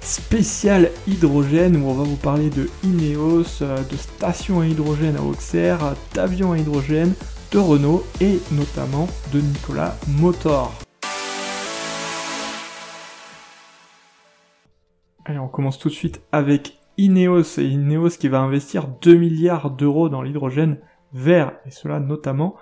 spécial hydrogène où on va vous parler de Ineos, de stations à hydrogène à Auxerre, d'avions à hydrogène, de Renault et notamment de Nicolas Motor. Allez, on commence tout de suite avec Ineos et Ineos qui va investir 2 milliards d'euros dans l'hydrogène vert et cela notamment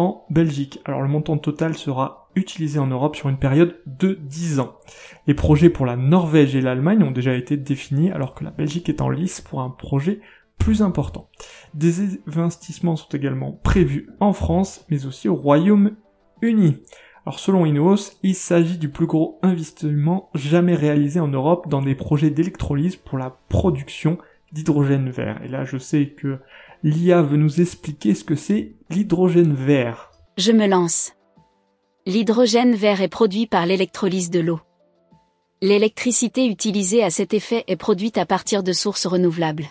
en Belgique. Alors le montant total sera utilisé en Europe sur une période de 10 ans. Les projets pour la Norvège et l'Allemagne ont déjà été définis alors que la Belgique est en lice pour un projet plus important. Des investissements sont également prévus en France mais aussi au Royaume-Uni. Alors selon Ineos, il s'agit du plus gros investissement jamais réalisé en Europe dans des projets d'électrolyse pour la production d'hydrogène vert. Et là je sais que l'IA veut nous expliquer ce que c'est l'hydrogène vert. Je me lance. L'hydrogène vert est produit par l'électrolyse de l'eau. L'électricité utilisée à cet effet est produite à partir de sources renouvelables.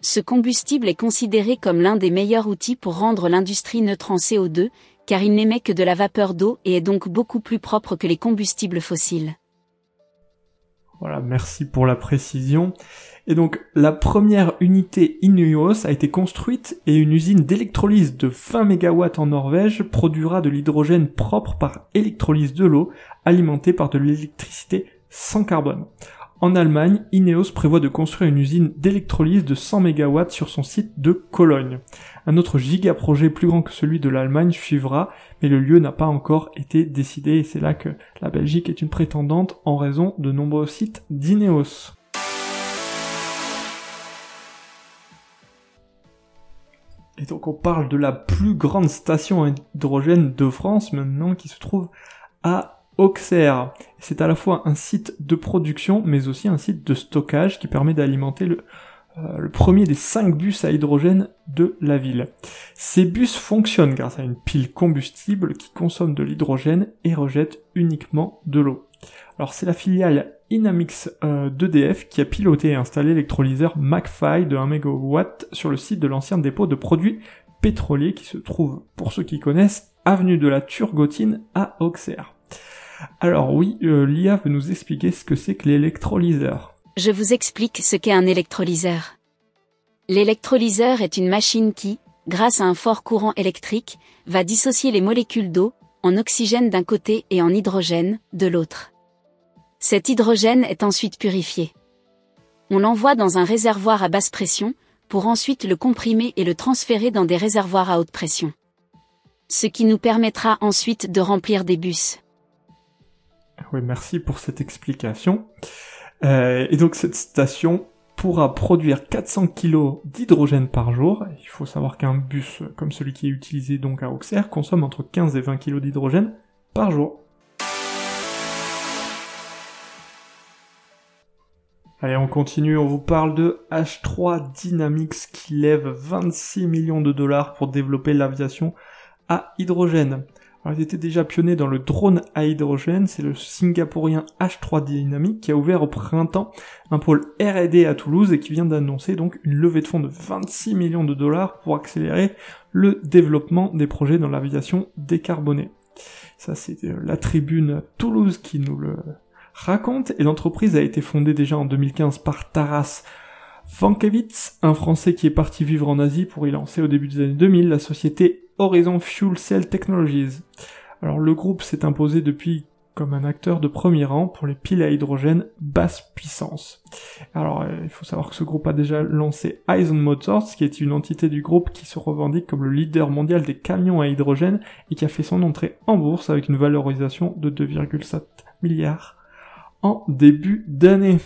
Ce combustible est considéré comme l'un des meilleurs outils pour rendre l'industrie neutre en CO2, car il n'émet que de la vapeur d'eau et est donc beaucoup plus propre que les combustibles fossiles. Voilà, merci pour la précision. Et donc la première unité Ineos a été construite et une usine d'électrolyse de 20 MW en Norvège produira de l'hydrogène propre par électrolyse de l'eau alimentée par de l'électricité sans carbone. En Allemagne, Ineos prévoit de construire une usine d'électrolyse de 100 MW sur son site de Cologne. Un autre giga-projet plus grand que celui de l'Allemagne suivra, mais le lieu n'a pas encore été décidé et c'est là que la Belgique est une prétendante en raison de nombreux sites d'Ineos. Et donc on parle de la plus grande station hydrogène de France maintenant qui se trouve à Auxerre. C'est à la fois un site de production mais aussi un site de stockage qui permet d'alimenter le, euh, le premier des cinq bus à hydrogène de la ville. Ces bus fonctionnent grâce à une pile combustible qui consomme de l'hydrogène et rejette uniquement de l'eau. Alors c'est la filiale Inamix euh, d'EDF qui a piloté et installé l'électrolyseur McFly de 1 MW sur le site de l'ancien dépôt de produits pétroliers qui se trouve, pour ceux qui connaissent, avenue de la Turgotine à Auxerre. Alors oui, euh, l'IA veut nous expliquer ce que c'est que l'électrolyseur. Je vous explique ce qu'est un électrolyseur. L'électrolyseur est une machine qui, grâce à un fort courant électrique, va dissocier les molécules d'eau, en oxygène d'un côté et en hydrogène, de l'autre. Cet hydrogène est ensuite purifié. On l'envoie dans un réservoir à basse pression, pour ensuite le comprimer et le transférer dans des réservoirs à haute pression. Ce qui nous permettra ensuite de remplir des bus. Oui, merci pour cette explication. Euh, et donc cette station pourra produire 400 kg d'hydrogène par jour. Il faut savoir qu'un bus comme celui qui est utilisé donc à Auxerre consomme entre 15 et 20 kg d'hydrogène par jour. Allez, on continue, on vous parle de H3 Dynamics qui lève 26 millions de dollars pour développer l'aviation à hydrogène. Alors, ils étaient déjà pionniers dans le drone à hydrogène, c'est le singapourien H3 Dynamics qui a ouvert au printemps un pôle R&D à Toulouse et qui vient d'annoncer donc une levée de fonds de 26 millions de dollars pour accélérer le développement des projets dans l'aviation décarbonée. Ça, c'est euh, la tribune Toulouse qui nous le raconte, et l'entreprise a été fondée déjà en 2015 par Taras Vankevitz, un Français qui est parti vivre en Asie pour y lancer au début des années 2000 la société Horizon Fuel Cell Technologies. Alors le groupe s'est imposé depuis comme un acteur de premier rang pour les piles à hydrogène basse puissance. Alors euh, il faut savoir que ce groupe a déjà lancé Eisen Motors, qui est une entité du groupe qui se revendique comme le leader mondial des camions à hydrogène et qui a fait son entrée en bourse avec une valorisation de 2,7 milliards en début d'année.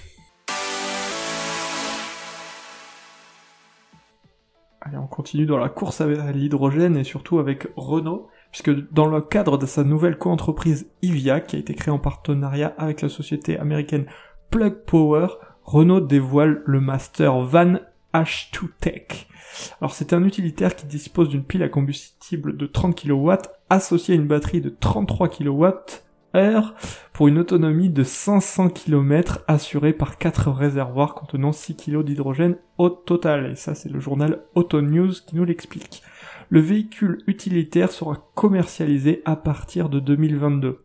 On continue dans la course à l'hydrogène et surtout avec Renault, puisque dans le cadre de sa nouvelle coentreprise IVIA, qui a été créée en partenariat avec la société américaine Plug Power, Renault dévoile le Master Van H2 Tech. Alors c'est un utilitaire qui dispose d'une pile à combustible de 30 kW associée à une batterie de 33 pour une autonomie de 500 km assurée par 4 réservoirs contenant 6 kg d'hydrogène au total. Et ça c'est le journal Auto News qui nous l'explique. Le véhicule utilitaire sera commercialisé à partir de 2022.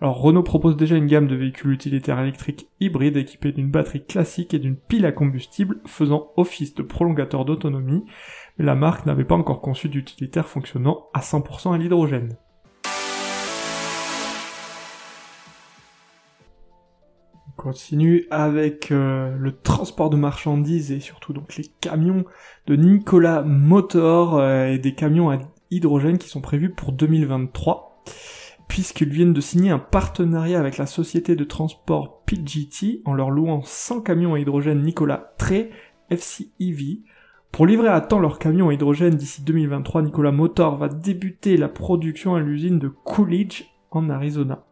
Alors Renault propose déjà une gamme de véhicules utilitaires électriques hybrides équipés d'une batterie classique et d'une pile à combustible faisant office de prolongateur d'autonomie, mais la marque n'avait pas encore conçu d'utilitaire fonctionnant à 100% à l'hydrogène. On continue avec euh, le transport de marchandises et surtout donc les camions de Nicolas Motor euh, et des camions à hydrogène qui sont prévus pour 2023 puisqu'ils viennent de signer un partenariat avec la société de transport PGT en leur louant 100 camions à hydrogène Nicolas Trey FCEV. Pour livrer à temps leurs camions à hydrogène d'ici 2023, Nicolas Motor va débuter la production à l'usine de Coolidge en Arizona.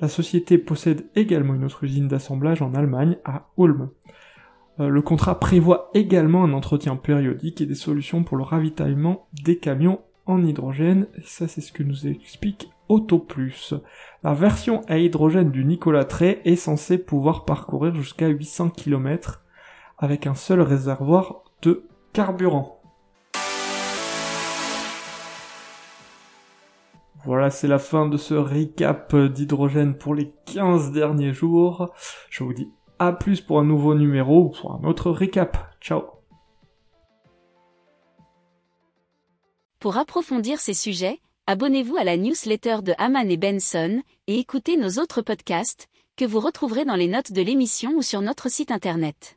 La société possède également une autre usine d'assemblage en Allemagne, à Ulm. Euh, le contrat prévoit également un entretien périodique et des solutions pour le ravitaillement des camions en hydrogène, et ça c'est ce que nous explique Auto Plus. La version à hydrogène du Nicolas Trey est censée pouvoir parcourir jusqu'à 800 km avec un seul réservoir de carburant. Voilà, c'est la fin de ce recap d'hydrogène pour les 15 derniers jours. Je vous dis à plus pour un nouveau numéro ou pour un autre recap. Ciao Pour approfondir ces sujets, abonnez-vous à la newsletter de Haman et Benson et écoutez nos autres podcasts que vous retrouverez dans les notes de l'émission ou sur notre site internet.